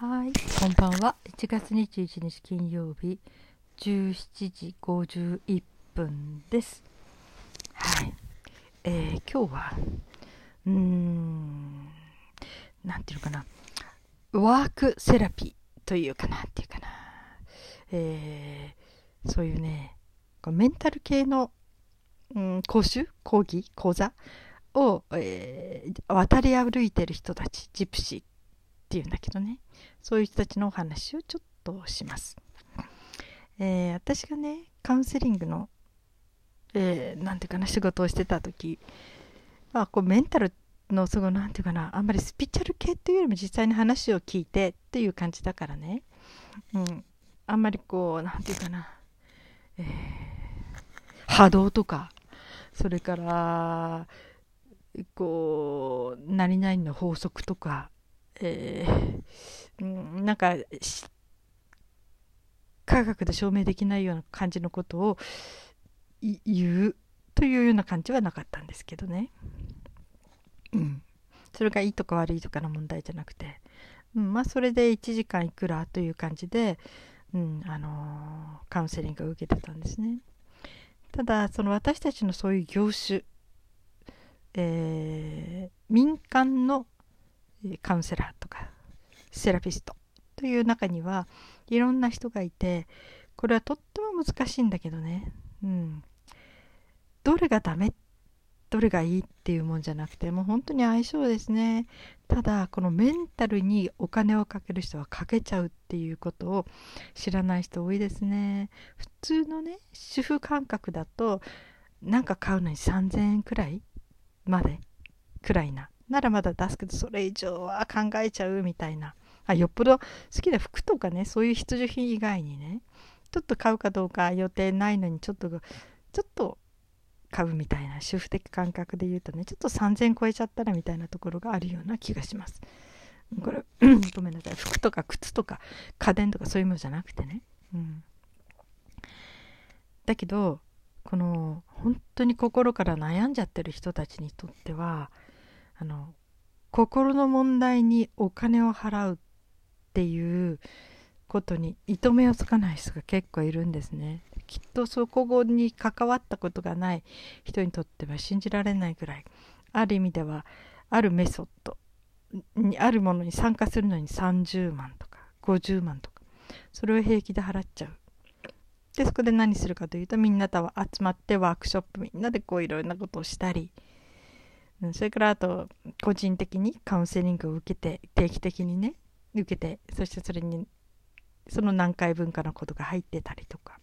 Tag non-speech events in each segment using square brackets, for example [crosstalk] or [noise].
はい、こんばんは。1月21日金曜日17時51分です。はい。えー今日は、うーん、なんていうのかな、ワークセラピーというかなっていうかな、えーそういうね、メンタル系の、うん、講習？講義？講座？を、えー渡り歩いてる人たち、ジプシーっっていうんだけどね。そういう人たちのお話をちょっとします、えー私がねカウンセリングの、えーていうかな仕事をしてた時まあこうメンタルのすごいなんていうかなあんまりスピリチュアル系っていうよりも実際に話を聞いてっていう感じだからね、うん、あんまりこうなんていうかな、えー波動とかそれからこう何々の法則とかえーなんか科学で証明できないような感じのことを言うというような感じはなかったんですけどね。うん、それがいいとか悪いとかの問題じゃなくて、うん、まあそれで1時間いくらという感じで、うんあのーカウンセリングを受けてたんですね。ただその私たちのそういう業種、えー民間のカウンセラーとかセラピストという中にはいろんな人がいてこれはとっても難しいんだけどね、うん、どれがダメ？どれがいいっていうもんじゃなくてもう本当に相性ですね。ただこのメンタルにお金をかける人はかけちゃうっていうことを知らない人多いですね。普通のね主婦感覚だとなんか買うのに3000円くらい？まで。くらいな。ならまだ出すけどそれ以上は考えちゃうみたいな。あよっぽど好きな服とかねそういう必需品以外にねちょっと買うかどうか予定ないのにちょっとちょっと買うみたいな主婦的感覚で言うとねちょっと3000超えちゃったらみたいなところがあるような気がします。これ [coughs] ごめんなさい。服とか靴とか家電とかそういうものじゃなくてね、うん、だけどこの本当に心から悩んじゃってる人たちにとってはあの心の問題にお金を払うっていうことに糸目をつかない人が結構いるんですね。きっとそこに関わったことがない人にとっては信じられないぐらい。ある意味ではあるメソッドにあるものに参加するのに30万とか50万とかそれを平気で払っちゃう。でそこで何するかというとみんなと集まってワークショップみんなでこういろいろなことをしたりそれからあと個人的にカウンセリングを受けて定期的にね受けてそしてそれにその何回分かのことが入ってたりとか。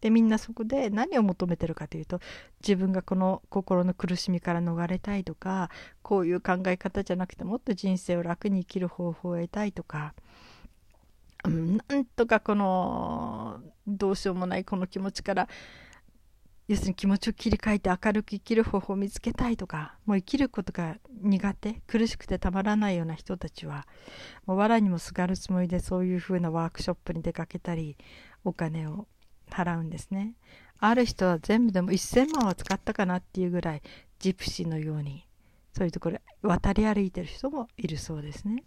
でみんなそこで何を求めてるかというと自分がこの心の苦しみから逃れたいとかこういう考え方じゃなくてもっと人生を楽に生きる方法を得たいとか、なんとかこのどうしようもないこの気持ちから要するに気持ちを切り替えて明るく生きる方法を見つけたいとかもう生きることが苦手苦しくてたまらないような人たちはもう藁にもすがるつもりでそういうふうなワークショップに出かけたりお金を払うんですね。ある人は全部でも1000万は使ったかなっていうぐらいジプシーのようにそういうところ渡り歩いてる人もいるそうですね。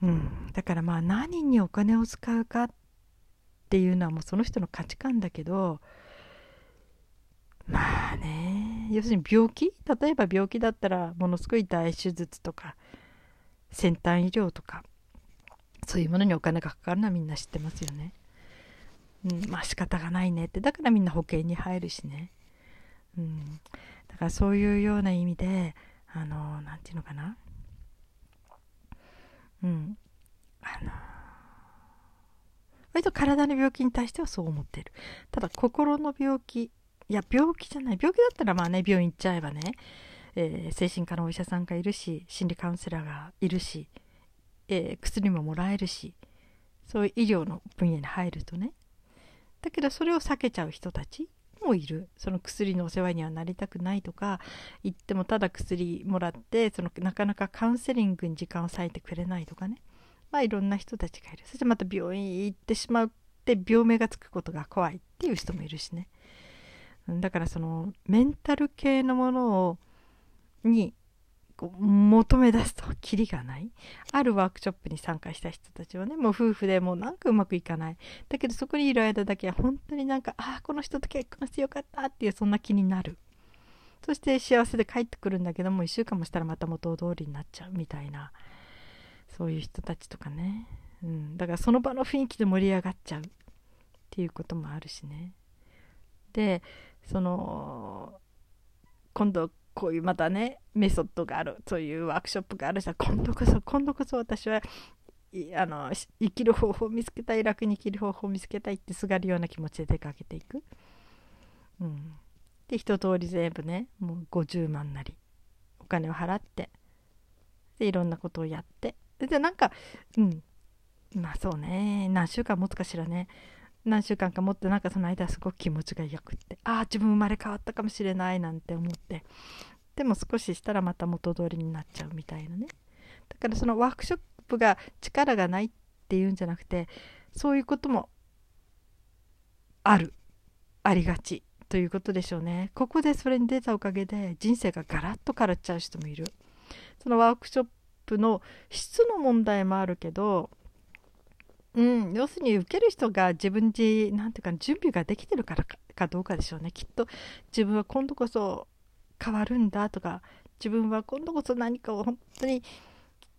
うん。だからまあ何にお金を使うかっていうのはもうその人の価値観だけどまあね。要するに病気例えば病気だったらものすごい大手術とか先端医療とかそういうものにお金がかかるのはみんな知ってますよね。うん、まあ仕方がないねって。だからみんな保険に入るしね。うん、だからそういうような意味であのなんていうのかな。うん。あの割と体の病気に対してはそう思ってる。ただ心の病気いや病気じゃない。病気だったらまあね病院行っちゃえばね、えー精神科のお医者さんがいるし心理カウンセラーがいるし、えー薬ももらえるしそういう医療の分野に入るとね。だけどそれを避けちゃう人たちもいる。その薬のお世話にはなりたくないとか言ってもただ薬もらってそのなかなかカウンセリングに時間を割いてくれないとかね。まあいろんな人たちがいる。そしてまた病院行ってしまって病名がつくことが怖いっていう人もいるしね。だからそのメンタル系のものをに求め出すとキリがない。あるワークショップに参加した人たちはねもう夫婦でもうなんかうまくいかない。だけどそこにいる間だけは本当になんかああこの人と結婚してよかったっていうそんな気になる。そして幸せで帰ってくるんだけども1週間もしたらまた元通りになっちゃうみたいな。そういう人たちとかね、うん、だからその場の雰囲気で盛り上がっちゃうっていうこともあるしね。でその今度こういうまたねメソッドがあるそういうワークショップがあるさ今度こそ今度こそ私はあの生きる方法を見つけたい楽に生きる方法を見つけたいってすがるような気持ちで出かけていく。うん、で一通り全部ねもう50万なりお金を払ってでいろんなことをやって。でなんかうん。まあそうね。何週間持つかしらね。何週間か持ってなんかその間すごく気持ちがよくってああ自分生まれ変わったかもしれないなんて思って。でも少ししたらまた元通りになっちゃうみたいなね。だからそのワークショップが力がないっていうんじゃなくてそういうこともある。ありがちということでしょうね。ここでそれに出たおかげで人生がガラッと変わっちゃう人もいる。そのワークショップの質の問題もあるけどうん、要するに受ける人が自分自なんていうか準備ができてるからかどうかでしょうね。きっと自分は今度こそ変わるんだとか自分は今度こそ何かを本当に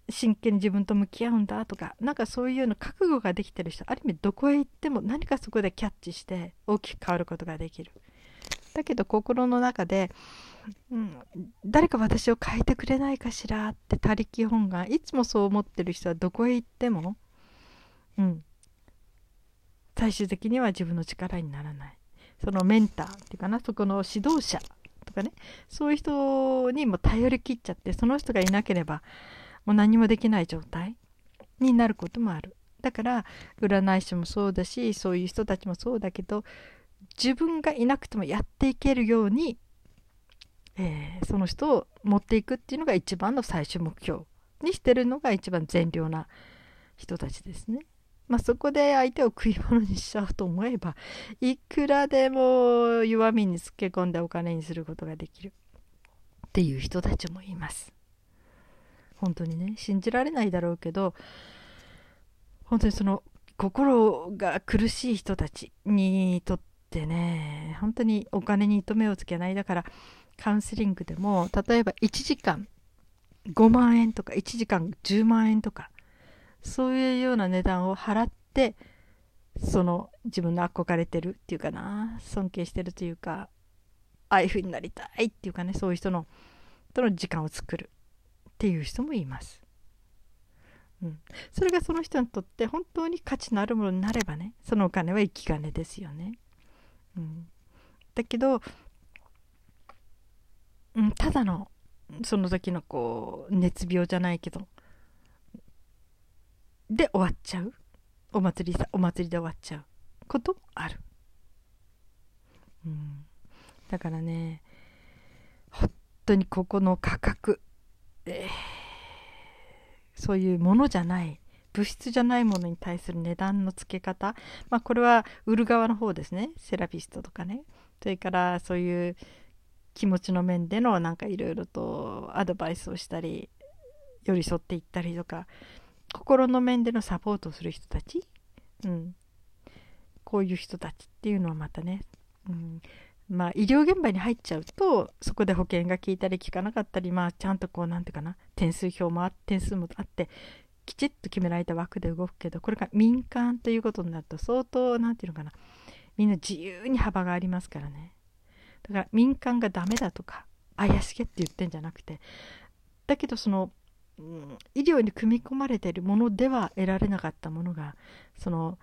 真剣に自分と向き合うんだとかなんかそういうような覚悟ができてる人ある意味どこへ行っても何かそこでキャッチして大きく変わることができる。だけど心の中で、うん、誰か私を変えてくれないかしらって他力本願いつもそう思ってる人はどこへ行ってもうん、最終的には自分の力にならない。そのメンターっていうかな。そこの指導者とかね。そういう人にも頼りきっちゃってその人がいなければもう何もできない状態になることもある。だから占い師もそうだしそういう人たちもそうだけど自分がいなくてもやっていけるように、えー、その人を持っていくっていうのが一番の最終目標にしてるのが一番善良な人たちですね。まあ、そこで相手を食い物にしちゃうと思えばいくらでも弱みにつけ込んでお金にすることができるっていう人たちもいます。本当にね信じられないだろうけど本当にその心が苦しい人たちにとってね本当にお金に糸目をつけないだからカウンセリングでも例えば1時間5万円とか1時間10万円とかそういうような値段を払ってその自分の憧れてるっていうかな尊敬してるというかああいう風になりたいっていうかねそういう人のとの時間を作るっていう人もいます。うん、それがその人にとって本当に価値のあるものになればねそのお金は生き金ですよね。うん、だけど、うん、ただのその時のこう熱病じゃないけどで終わっちゃう？お祭りさお祭りで終わっちゃう？こともある、うん、だからね本当にここの価格、えー、そういうものじゃない物質じゃないものに対する値段の付け方まあこれは売る側の方ですね。セラピストとかね。それからそういう気持ちの面でのなんかいろいろとアドバイスをしたり寄り添っていったりとか心の面でのサポートをする人たち、うん、こういう人たちっていうのはまたね、うん、まあ医療現場に入っちゃうとそこで保険が効いたり効かなかったりまあちゃんとこうなんていうかな。点数表もあ点数もあってきちっと決められた枠で動くけどこれが民間ということになると相当何て言うのかな。みんな自由に幅がありますからね。だから民間がダメだとか怪しげって言ってんじゃなくてだけどそのうん、医療に組み込まれているものでは得られなかったものがその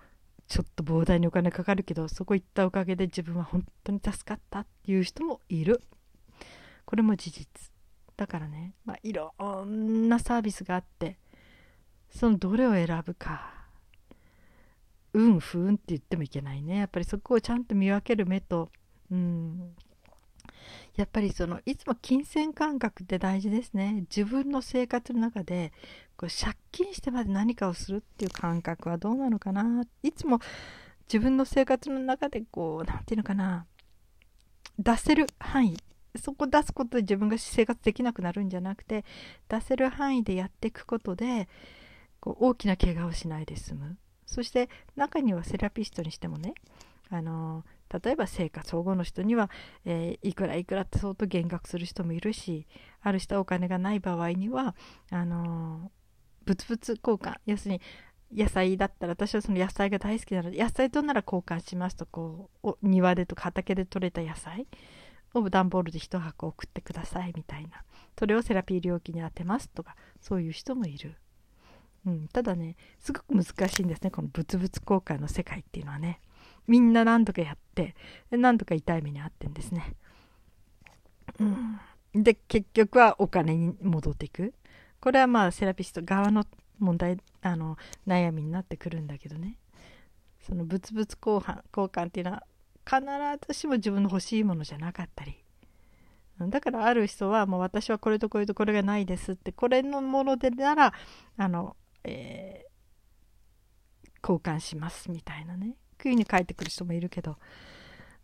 ちょっと膨大にお金かかるけどそこ行ったおかげで自分は本当に助かったっていう人もいる。これも事実。だからね、まあ、いろんなサービスがあってそのどれを選ぶか。運不運って言ってもいけないね。やっぱりそこをちゃんと見分ける目とうん。やっぱりそのいつも金銭感覚って大事ですね。自分の生活の中でこう借金してまで何かをするっていう感覚はどうなのかな。いつも自分の生活の中でこう何て言うのかな。出せる範囲。そこ出すことで自分が生活できなくなるんじゃなくて出せる範囲でやっていくことでこう大きな怪我をしないで済む。そして中にはセラピストにしてもねあの例えば生活保護の人には、えー、いくらいくらって相当減額する人もいるしある人はお金がない場合にはあの物々交換要するに野菜だったら私はその野菜が大好きなので野菜となら交換しますとこう庭でとか畑で採れた野菜を段ボールで1箱送ってくださいみたいなそれをセラピー料金に当てますとかそういう人もいる。うん、ただねすごく難しいんですねこの物々交換の世界っていうのはねみんな何とかやって何とか痛い目に遭ってんですね、うん、で結局はお金に戻っていく。これはまあセラピスト側の問題あの悩みになってくるんだけどね。その物々交換交換っていうのは必ずしも自分の欲しいものじゃなかったり。だからある人はもう私はこれとこれとこれがないですってこれのものでならあのえー、交換しますみたいなね。急に帰ってくる人もいるけど、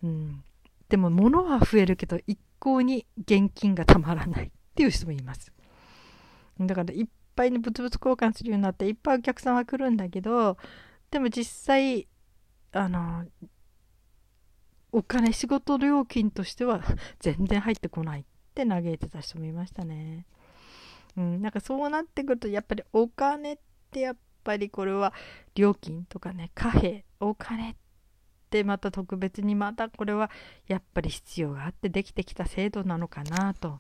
うん、でも物は増えるけど一向に現金がたまらないっていう人もいます。だからいっぱいに物々交換するようになっていっぱいお客さんは来るんだけどでも実際あのお金仕事料金としては全然入ってこないって嘆いてた人もいましたね。うん、なんかそうなってくるとやっぱりお金ってやっぱりこれは料金とかね貨幣お金ってまた特別にまたこれはやっぱり必要があってできてきた制度なのかなと。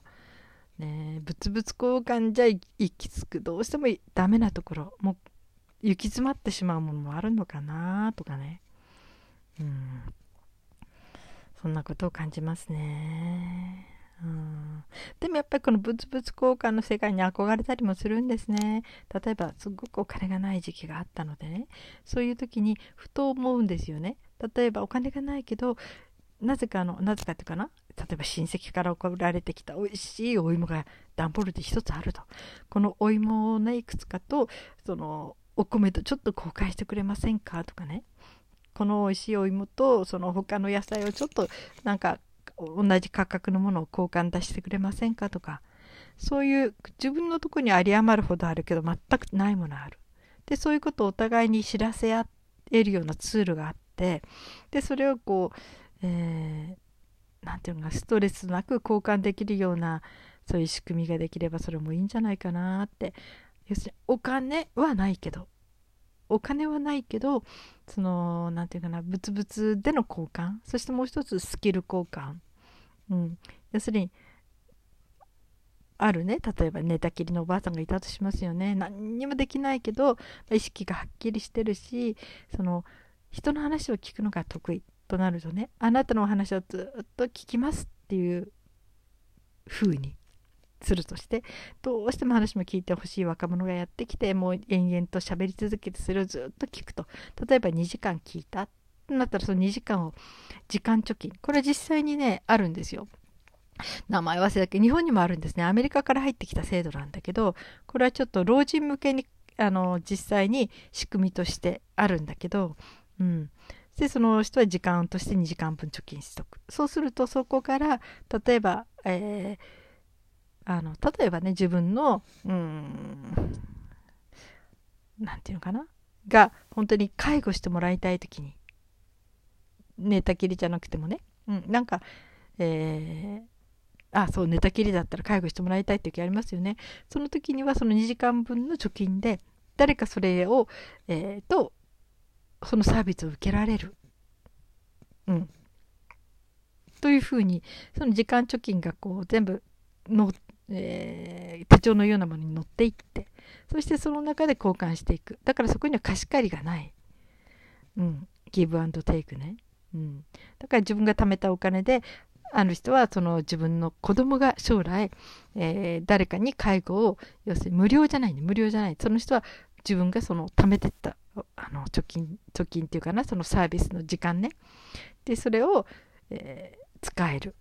ね、物々交換じゃ行き着くどうしてもダメなところもう行き詰まってしまうものもあるのかなとかねうんそんなことを感じますね。うん、でもやっぱりこの物々交換の世界に憧れたりもするんですね。例えばすごくお金がない時期があったのでね。そういう時にふと思うんですよね。例えばお金がないけどなぜかあのなぜかっていうかな。例えば親戚から送られてきた美味しいお芋が段ボールで一つあると。このお芋をねいくつかとそのお米とちょっと交換してくれませんかとかね。この美味しいお芋とその他の野菜をちょっとなんか同じ価格のものを交換出してくれませんか？とか。そういう自分のとこに有り余るほどあるけど全くないものある。でそういうことをお互いに知らせ合えるようなツールがあって。でそれをこう何、えー、て言うのかストレスなく交換できるようなそういう仕組みができればそれもいいんじゃないかなって。要するにお金はないけど。お金はないけどその何て言うかな物々での交換。そしてもう一つスキル交換。うん、要するにあるね。例えば寝たきりのおばあさんがいたとしますよね。何にもできないけど意識がはっきりしてるしその人の話を聞くのが得意となるとねあなたのお話をずっと聞きますっていう風にするとしてどうしても話も聞いてほしい若者がやってきてもう延々と喋り続けてそれをずっと聞くと。例えば2時間聞いた。なったらその2時間を時間貯金。これ実際にねあるんですよ。名前忘れたけど日本にもあるんですね。アメリカから入ってきた制度なんだけどこれはちょっと老人向けにあの実際に仕組みとしてあるんだけど、うん、でその人は時間として2時間分貯金しとく。そうするとそこから例えば、えー、あの例えばね自分のうん何て言うのかな？が本当に介護してもらいたい時に寝たきりじゃなくてもね、うん、なんか、えー、あそう寝たきりだったら介護してもらいたいって時ありますよね。その時にはその2時間分の貯金で誰かそれを、えー、とそのサービスを受けられる、うん、というふうにその時間貯金がこう全部の、えー、手帳のようなものに載っていってそしてその中で交換していく。だからそこには貸し借りがない、うん、ギブアンドテイクね。うん、だから自分が貯めたお金である人はその自分の子供が将来、えー、誰かに介護を要するに無料じゃないね。無料じゃない。その人は自分がその貯めてったあの貯金貯金っていうかなそのサービスの時間ね。でそれを、えー、使える。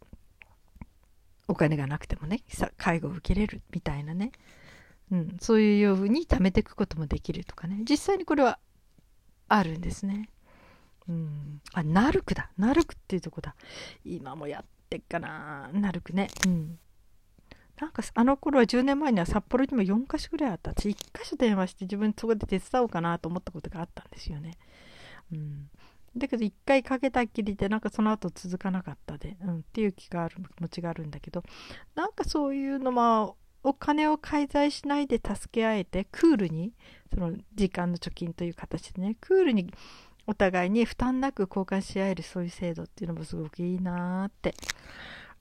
お金がなくてもね介護を受けれるみたいなね、うん、そういうふうに貯めていくこともできるとかね。実際にこれはあるんですね。うん、あナルクだ。ナルクっていうとこだ。今もやってっかな。なるくね。うん。なんかあの頃は10年前には札幌にも4か所ぐらいあった。私1か所電話して自分そこで手伝おうかなと思ったことがあったんですよね。うん、だけど1回かけたっきりでなんかその後続かなかったで、うん、っていう気がある気持ちがあるんだけど。なんかそういうのまあお金を介在しないで助け合えてクールにその時間の貯金という形でねクールにお互いに負担なく交換し合えるそういう制度っていうのもすごくいいなって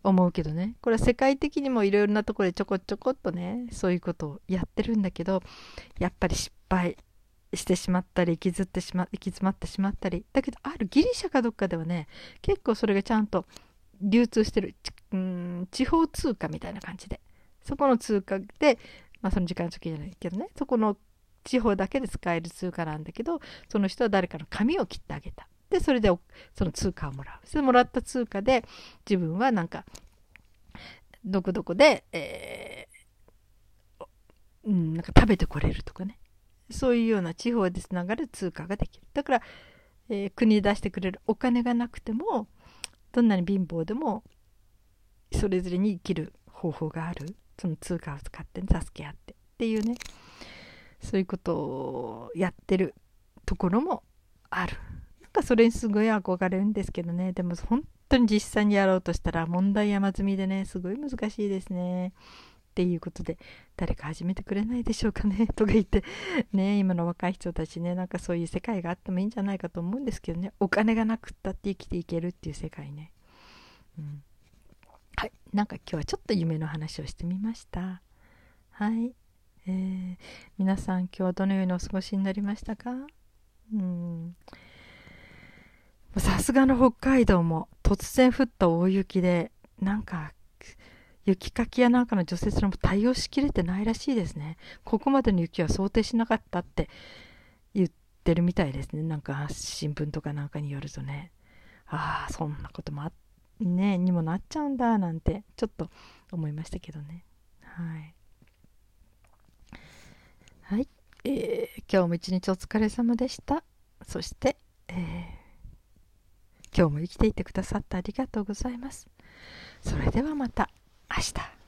思うけどね。これは世界的にもいろいろなところでちょこちょこっとねそういうことをやってるんだけどやっぱり失敗してしまったり行きずってしま行き詰まってしまったり。だけどあるギリシャかどっかではね結構それがちゃんと流通してるうん地方通貨みたいな感じで。そこの通貨でまあその時間貯金じゃないけどねそこの地方だけで使える通貨なんだけどその人は誰かの紙を切ってあげた。でそれでその通貨をもらう。それもらった通貨で自分はなんかどこどこで、えー、うん、なんか食べてこれるとかね。そういうような地方でつながる通貨ができる。だから、えー、国に出してくれる。お金がなくてもどんなに貧乏でもそれぞれに生きる方法がある。その通貨を使って、助け合ってっていうね。そういうことをやってるところもある。なんかそれにすごい憧れるんですけどね。でも本当に実際にやろうとしたら問題山積みでね、すごい難しいですね。っていうことで、誰か始めてくれないでしょうかね？[laughs] とか言って、ね、今の若い人たちね、なんかそういう世界があってもいいんじゃないかと思うんですけどね、お金がなくったって生きていけるっていう世界ね。うん。はい。なんか今日はちょっと夢の話をしてみました。はい。えー、皆さん今日はどのようにお過ごしになりましたか？うん。さすがの北海道も突然降った大雪でなんか雪かきやなんかの除雪の対応しきれてないらしいですね。ここまでの雪は想定しなかったって言ってるみたいですね。なんか新聞とかなんかによるとね。ああそんなこともあねにもなっちゃうんだなんてちょっと思いましたけどね。はい。はい、えー、今日も一日お疲れ様でした。そして、えー、今日も生きていてくださってありがとうございます。それではまた明日。